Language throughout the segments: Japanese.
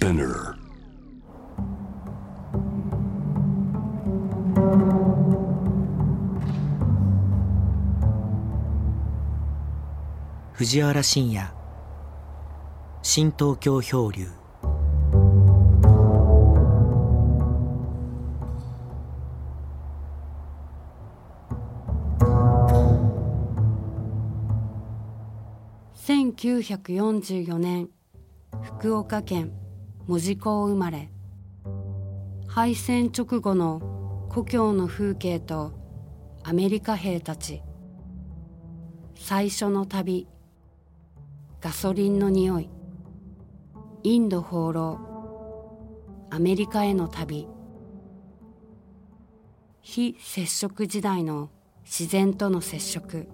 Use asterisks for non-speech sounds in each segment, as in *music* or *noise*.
Spinner. 藤原信也新東京漂流1944年福岡県門司港生まれ。敗戦直後の故郷の風景とアメリカ兵たち。最初の旅。ガソリンの匂い。インド放浪。アメリカへの旅。非接触時代の自然との接触。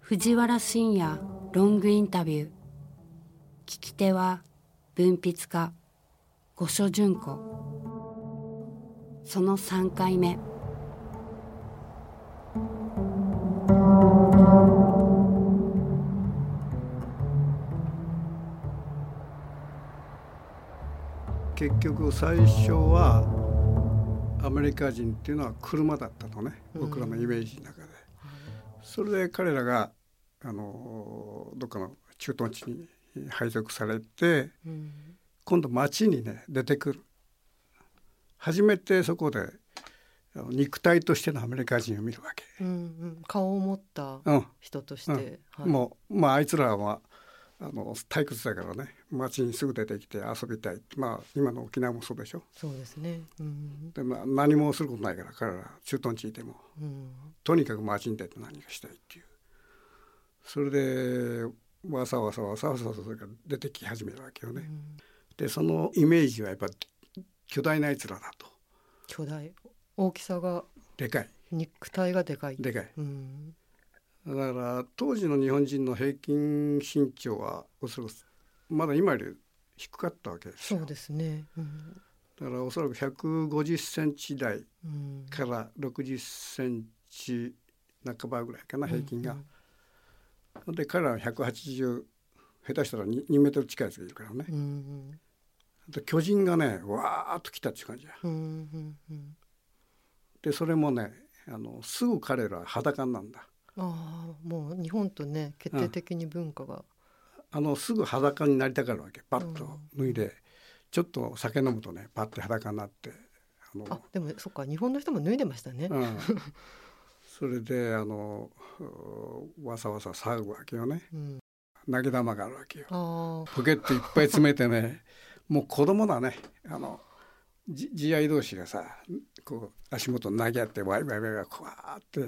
藤原信也ロングインタビュー。聞き手は文筆家五所純子。その3回目。結局最初はアメリカ人っていうのは車だったのね。僕らのイメージの中で、それで彼らがあのどっかの駐屯地に配属されて、今度街にね出てくる。初めてそこで肉体としてのアメリカ人を見るわけ、うんうん、顔を持った人として、うんうん。はい、もうまああいつらはあの退屈だからね。街にすぐ出てきて遊びたい。まあ今の沖縄もそうでしょ。そうですね、うん、でも何もすることないから彼ら駐屯地いても、うん、とにかく街に出て何かしたいっていう。それでわさわさわさわさそれが出てき始めるわけよね、うん、でそのイメージはやっぱ巨大なやつらだと。巨大。大きさが。でかい。肉体がでかい。でかい、うん。だから当時の日本人の平均身長はおそらくまだ今より低かったわけですそうですね、うん、だからおそらく150センチ台から60センチ半ばぐらいかな平均が。うん、で彼らは180下手したら 2, 2メートル近いやつがいるからね。うんで巨人がねわーっと来たっていう感じや。うんでそれもねあのすぐ彼らは裸なんだ。ああもう日本とね決定的に文化が、うん、あのすぐ裸になりたがるわけ。パッと脱いで、うん、ちょっと酒飲むとねパッと裸になってあの。あでもそっか。日本の人も脱いでましたね、うん、それであのわさわさ騒ぐわけよね、投げ玉があるわけよ。ポケットいっぱい詰めてね *laughs* もう子供だね。あの自愛同士がさこう足元投げ合ってワイワイワイワイこわって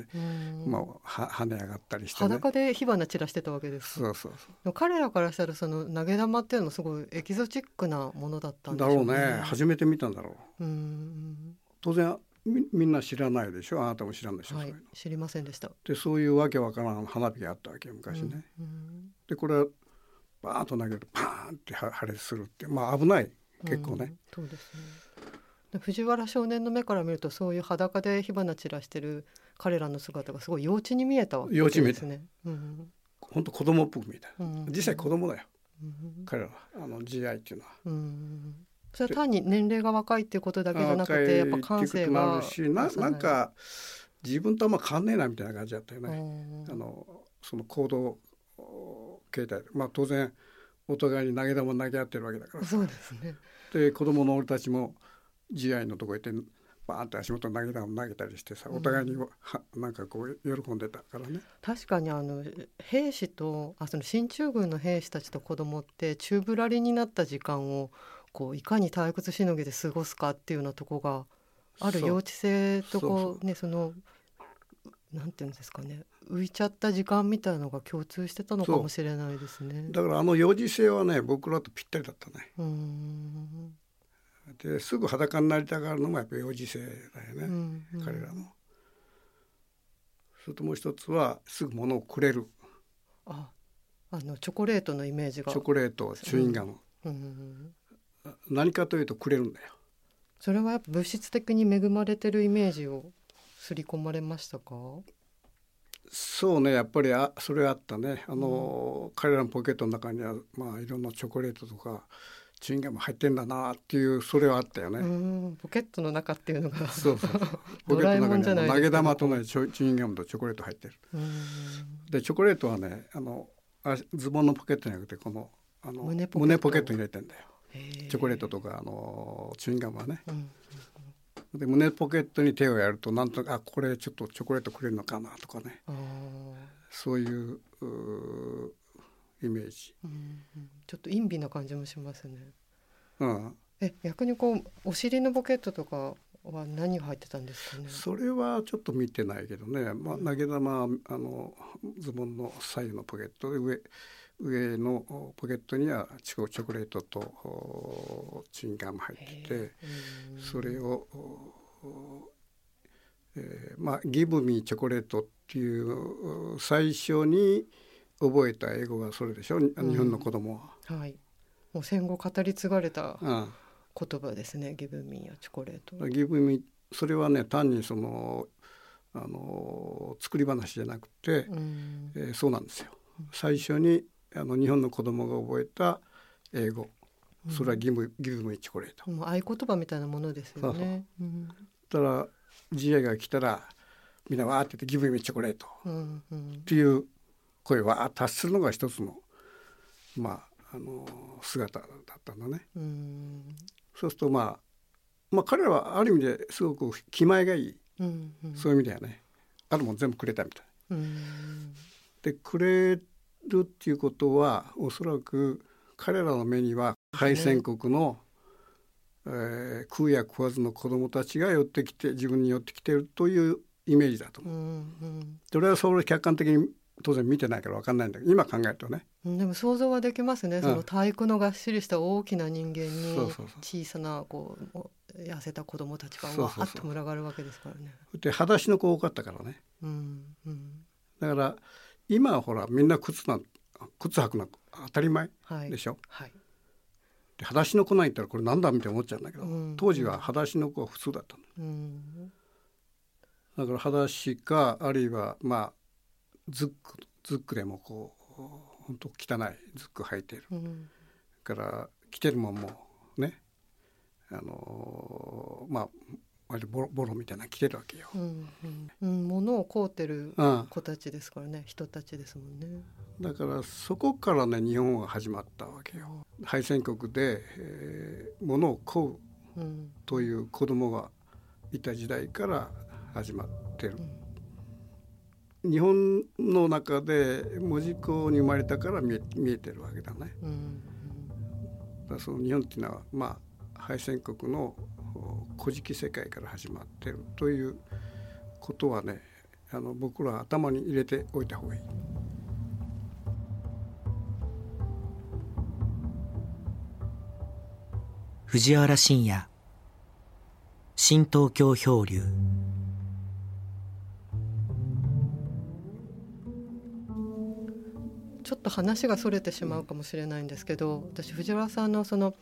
もうは跳ね上がったりして、ね、裸で火花散らしてたわけですそうそうそう。彼らからしたらその投げ玉っていうのはすごいエキゾチックなものだったんでしょうね。だろうね。初めて見たんだろう。うん。当然みみんな知らないでしょ？あなたも知らんでしょ、はい、知りませんでした。でそういうわけわからん花火があったわけ昔ね、でこれはバーンと投げるとパーンって破裂するってまあ危ない。結構ね、そうですね。藤原少年の目から見るとそういう裸で火花散らしてる彼らの姿がすごい幼稚に見えたわけですね。本当子供っぽく見えた、うん、実際子供だよ、うん、彼らは。あの GI っていうのは。うんそれは単に年齢が若いっていうことだけじゃなくてやっぱ感性があるしななんか自分とあんま変わんねえなみたいな感じだったよね。あのその行動形態。まあ当然お互いに投げ玉投げ合ってるわけだから。そうですね。で子供の俺たちも試合のとこ行ってバーンって足元投げた投げたりしてさお互いには、うん、なんかこう喜んでたからね。確かにあの兵士とあその進駐軍の兵士たちと子供って宙ぶらりになった時間をこういかに退屈しのぎで過ごすかっていうようなとこがある幼稚性とこうねそのなんていうんですかね浮いちゃった時間みたいのが共通してたのかもしれないですね。だからあの幼児性はね僕らとぴったりだったね。うん。ですぐ裸になりたがるのもやっぱり幼児性だよね、うんうん、彼らの。それともう一つはすぐ物をくれる。ああのチョコレートのイメージが。チョコレートチューインガム、うんうんうん、何かというとくれるんだよ。それはやっぱ物質的に恵まれてるイメージを刷り込まれましたか？そうねやっぱりあそれあったねあの、うん、彼らのポケットの中にはまあいろんなチョコレートとかチューインガム入ってんだなっていうそれはあったよね。ポケットの中っていうのがそうそう *laughs* ポケットの中に投げ玉とねチューインガムとチョコレート入ってる。でチョコレートはねあのあズボンのポケットじゃなくてこのあの胸ポケットに入れてんだよ。チョコレートとかあのチューインガムはね。うんで胸ポケットに手をやるとなんとあこれちょっとチョコレートくれるのかなとかね。そういうイメージ、うんうん、ちょっと陰微な感じもしますね。うん、え逆にこうお尻のポケットとかは何が入ってたんですかね？それはちょっと見てないけどね、まあ、投げ玉あのズボンの左右のポケットで上上のポケットにはチョコレートとチンガム入っててそれを、えー、まあ「ギブミチョコレート」っていう最初に覚えた英語がそれでしょ？日本の子供は。はい、もう戦後語り継がれた言葉ですね「ギブミやチョコレート」。ギブミそれはね単にそのあの作り話じゃなくて、うん、えー、そうなんですよ。最初にあの日本の子供が覚えた英語。それはギブ、ギブムイチコレート。もう合言葉みたいなものですよね。そうそう。たら GI が来たらみんなわーって言って「ギブミチョコレート」っていう声は達するのが一つのまああの姿だったんだね。そうするとまあまあ彼らはある意味ですごく気前がいい、うんうん、そういう意味ではね。あるもん全部くれたみたい。でくれるっていうことはおそらく彼らの目には敗戦国の、えー、食うや食わずの子供たちが寄ってきて自分に寄ってきてるというイメージだと思う。うんうん、それはそれ客観的に当然見てないから分かんないんだけど今考えるとね。でも想像はできますね、うん、その体育のがっしりした大きな人間に小さなこう痩せた子供たちがわーっと群がるわけですからね。で裸足の子多かったからね。うんうん、だから今はほらみんな靴な靴履くの当たり前でしょ、はい、で裸足の子ないったらこれなんだみたいに思っちゃうんだけど、うん、当時は裸足の子は普通だったの、うん、だから裸足かあるいはまあズックズックでもこう本当汚いズック履いてる、うん、から着てるもんもねあのまあ割ボロボロみたいな着てるわけよ。うんうん、物を買うてる子たちですからね、うん、人たちですもんね。だからそこからね日本は始まったわけよ。敗戦国で、えー、物を買うという子供がいた時代から始まってる。うん、日本の中で門司港に生まれたから見え見えてるわけだね。うん、だその日本っていうのはまあ敗戦国の古事記世界から始まってるということはねあの僕らは頭に入れておいた方がいい。藤原信也新東京漂流ちょっと話がそれてしまうかもしれないんですけど私藤原さんのその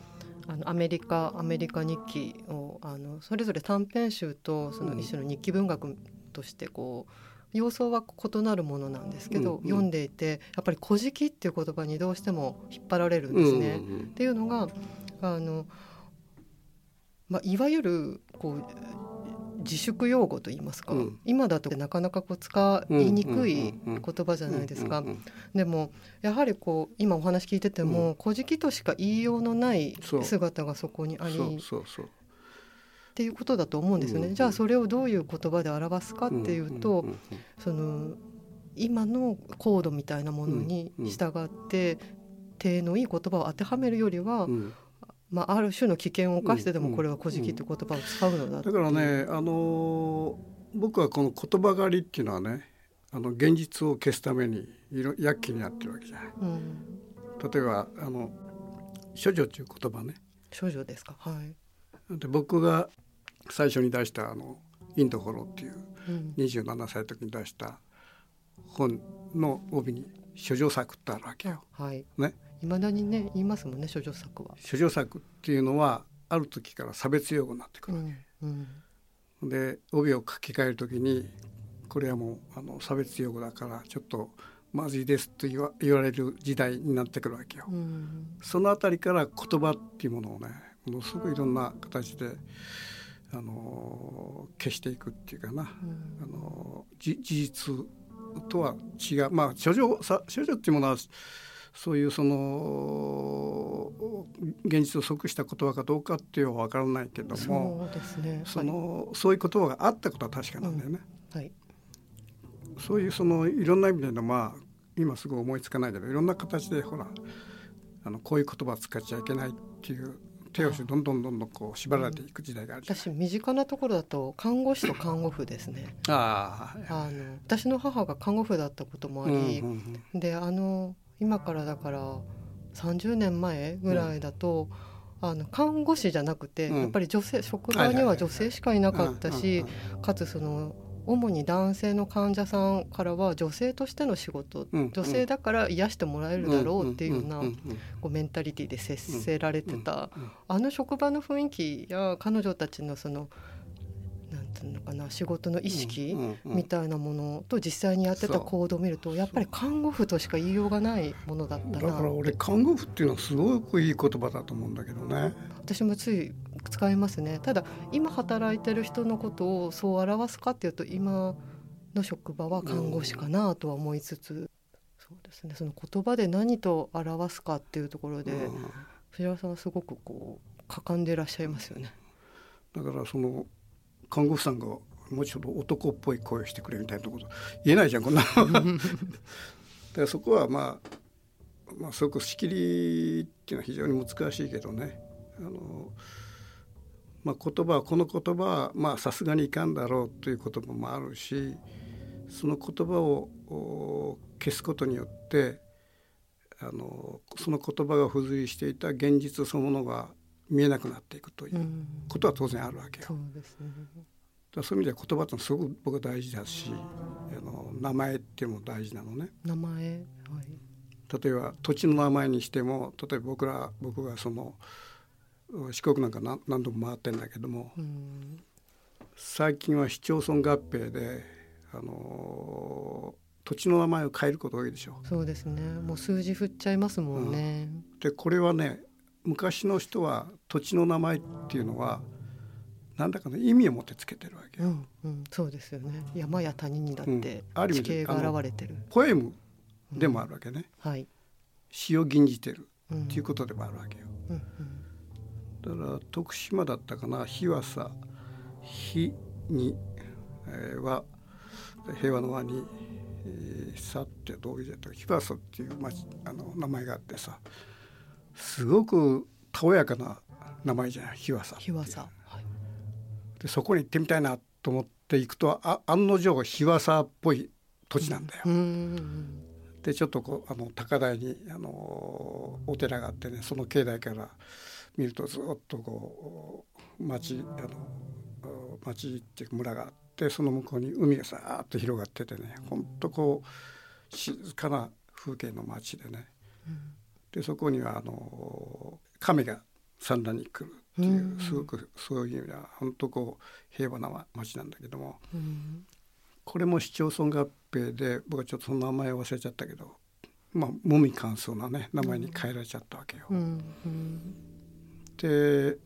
あのアメリカアメリカ日記をあのそれぞれ短編集とその一種の日記文学としてこう様相は異なるものなんですけど、うんうん、読んでいてやっぱり「古事記」っていう言葉にどうしても引っ張られるんですね。うんうん、っていうのがあの、まあ、いわゆるこう自粛用語といいますか、うん、今だとなかなかこう使いにくい言葉じゃないですか。でもやはりこう今お話聞いてても「古事記」としか言いようのない姿がそこにありっていうことだと思うんですよね。じゃあそれをどういう言葉で表すかっていうとその今のコードみたいなものに従って手のいい言葉を当てはめるよりは、まあ、ある種の危険を冒してでもこれは「古事記」って言葉を使うのだ、だからね、あの僕はこの言葉狩りっていうのはねあの現実を消すためにいろ躍起になってるわけじゃない。うん、例えばあの「処女」っていう言葉ね。処女ですか？はい。で僕が最初に出したあの「インドホロ」っていう27歳の時に出した本の帯に「処女作」ってあるわけよ。はい、ね未だにね言いますもんね処女作は。処女作っていうのはある時から差別用語になってくるわけ。うんうん、で帯を書き換える時にこれはもうあの差別用語だからちょっとまずいですと言わ言われる時代になってくるわけよ。うんそのあたりから言葉っていうものをねものすごくいろんな形であの消していくっていうかな、あのじ事実とは違うまあ処女さ処女っていうものはそういうその現実を即した言葉かどうかっていうのは分からないけどもそうですね。その、そういう言葉があったことは確かなんだよね。はい。そういうそのいろんな意味でのまあ今すぐ思いつかないけどいろんな形でほらあのこういう言葉を使っちゃいけないっていう手をしてどんどんどんどんこう縛られていく時代があるじゃ私身近なところだと看護師と看護婦ですね。ああの私の母が看護婦だったこともあり、うんうんうん。であの今からだから30年前ぐらいだと、あの看護師じゃなくて、うん。やっぱり女性職場には女性しかいなかったし、うんうんうんかつその主に男性の患者さんからは女性としての仕事、うん女性だから癒してもらえるだろうっていうような、んんんこうメンタリティで接せられてた、うんうん。あの職場の雰囲気や彼女たちのそのなんていうのかな仕事の意識、うんうんうん。みたいなものと実際にやってた行動を見るとやっぱり看護婦としか言いようがないものだったな。だから俺看護婦っていうのはすごくいい言葉だと思うんだけどね。私もつい使いますね。ただ今働いてる人のことをそう表すかっていうと今の職場は看護師かなとは思いつつ、そうですね。その言葉で何と表すかっていうところで、うん。藤原さんはすごくこう果敢でいらっしゃいますよね。だからその看護婦さんがもうちょっと男っぽい声をしてくれみたいなこと。言えないじゃんこんな。のだからそこはまあまあすごく仕切りっていうのは非常に難しいけどね。あの、まあ、言葉この言葉はまあさすがにいかんだろうという言葉もあるしその言葉を消すことによってあのその言葉が付随していた現実そのものが見えなくなっていくといううんことは当然あるわけよ。そうですね。だからそういう意味では言葉ってすごく僕は大事だしあの名前っていうのも大事なのね。名前はい。例えば土地の名前にしても例えば僕ら僕がその四国なんか何何度も回ってんだけどもうん最近は市町村合併であの土地の名前を変えることが多いでしょ。そうですね。もう数字振っちゃいますもんね。でこれはね昔の人は土地の名前っていうのは何だかの意味を持ってつけてるわけよ。うんうんそうですよね。山や谷にだっうんてある意味地形が現れてる。ポエムでもあるわけね。はい。詩を吟じてるうんっていうことでもあるわけよ。うんだから徳島だったかな日はさ日に、えーは平和の和に、えー、さってどういう字だったか日和佐っていう町あの名前があってさすごくたおやかな名前じゃない日和佐日和さ。はい。でそこに行ってみたいなと思って行くとあ案の定日和佐っぽい土地なんだよ。うんうんでちょっとこうあの高台にあのお寺があってねその境内から見るとずっとこう町あの町っていうか村があってその向こうに海がさーっと広がっててねほんとこう静かな風景の町でねでそこにはあの亀が産卵に来るっていうすごくそういう意味では本当こう平和な町なんだけども。うんこれも市町村合併で僕はちょっとその名前を忘れちゃったけどまあ無味乾燥なね名前に変えられちゃったわけよ。で、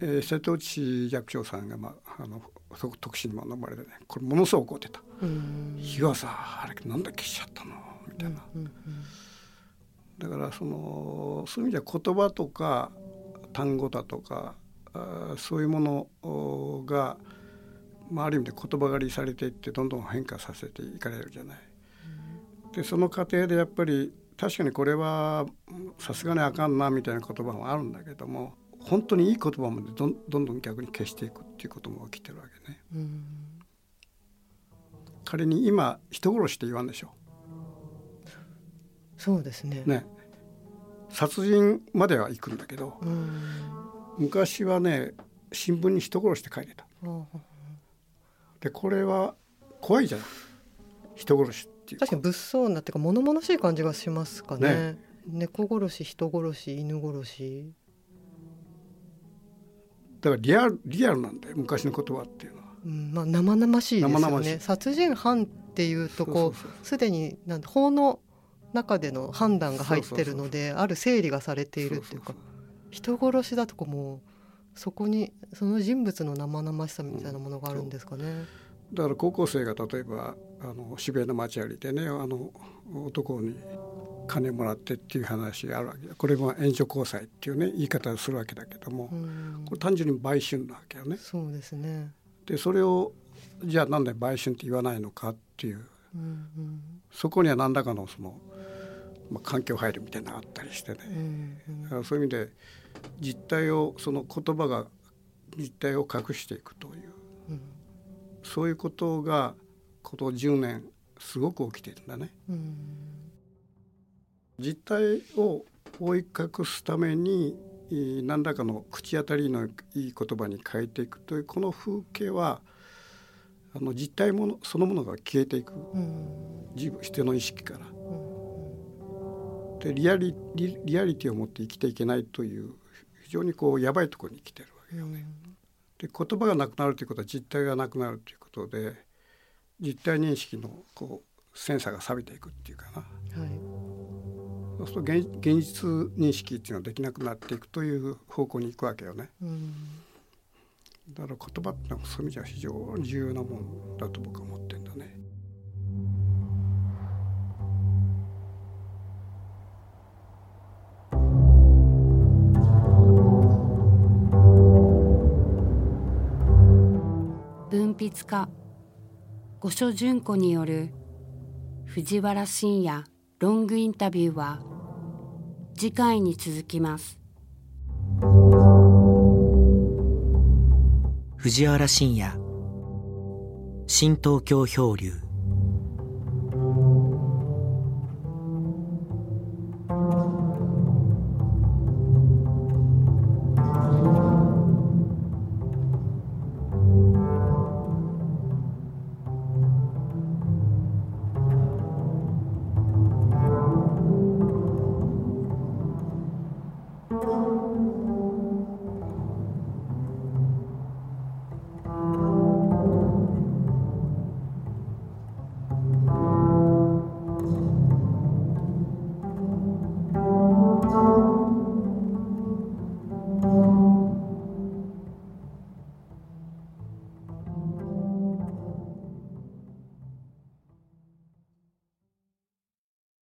えー瀬戸内寂聴さんが、まあ、あのそ特使にも飲まれてねこれものすごく怒ってたうん「日はさあれなんで消しちゃったの?」みたいな。うんだからそのそういう意味では言葉とか単語だとかあーそういうものおが、まあ、ある意味で言葉狩りされていってどんどん変化させていかれるじゃない。でその過程でやっぱり確かにこれはうんさすがにあかんなみたいな言葉もあるんだけども本当にいい言葉までどんどんどん逆に消していくっていうことも起きてるわけね。うん仮に今人殺しって言わんでしょそうですね。ね。殺人までは行くんだけどうん。昔はね新聞に人殺しって書いてた。あでこれは怖いじゃない人殺しっていう。確かに物騒なっていうか物々しい感じがしますかね。ね。猫殺し、人殺し、犬殺し。だからリアルリアルなんだよ昔の言葉っていうのは。ううんまあ、生々しいですよ生々しい。ね殺人犯っていうとこそうすでになんて法の中での判断が入ってるのである整理がされているっていうか人殺しだとこもそこにその人物の生々しさみたいなものがあるんですかね。だから高校生が例えばあの渋谷の街歩いてねあの男に金もらってっていう話があるわけ。これも援助交際っていうね言い方をするわけだけども、うん。これ単純に売春なわけよね。そうですね。でそれをじゃあなんで売春って言わないのかっていう。うんうん。そこには何らかのその、まあ、環境配慮みたいなのがあったりしてね、うんだからそういう意味で実態をその言葉が実態を隠していくという。うん。そういうことがこの10年すごく起きているんだね。うん。実態を覆い隠すためにえー何らかの口当たりのいい言葉に変えていくというこの風景はあの実態ものそのものが消えていく。うん。自分人の意識から。うんでリアリリリアリティを持って生きていけないという非常にこうやばいところに来てるわけよね。で言葉がなくなるということは実態がなくなるということで実態認識のこうセンサーが錆びていくっていうかなはいそうすると現現実認識っていうのはできなくなっていくという方向に行くわけよね。うんだから言葉ってのはそういう意味じゃ非常に重要なもんだと僕は思ってんだね。文筆家五所淳子による藤原信也ロングインタビューは次回に続きます。藤原信也。新東京漂流。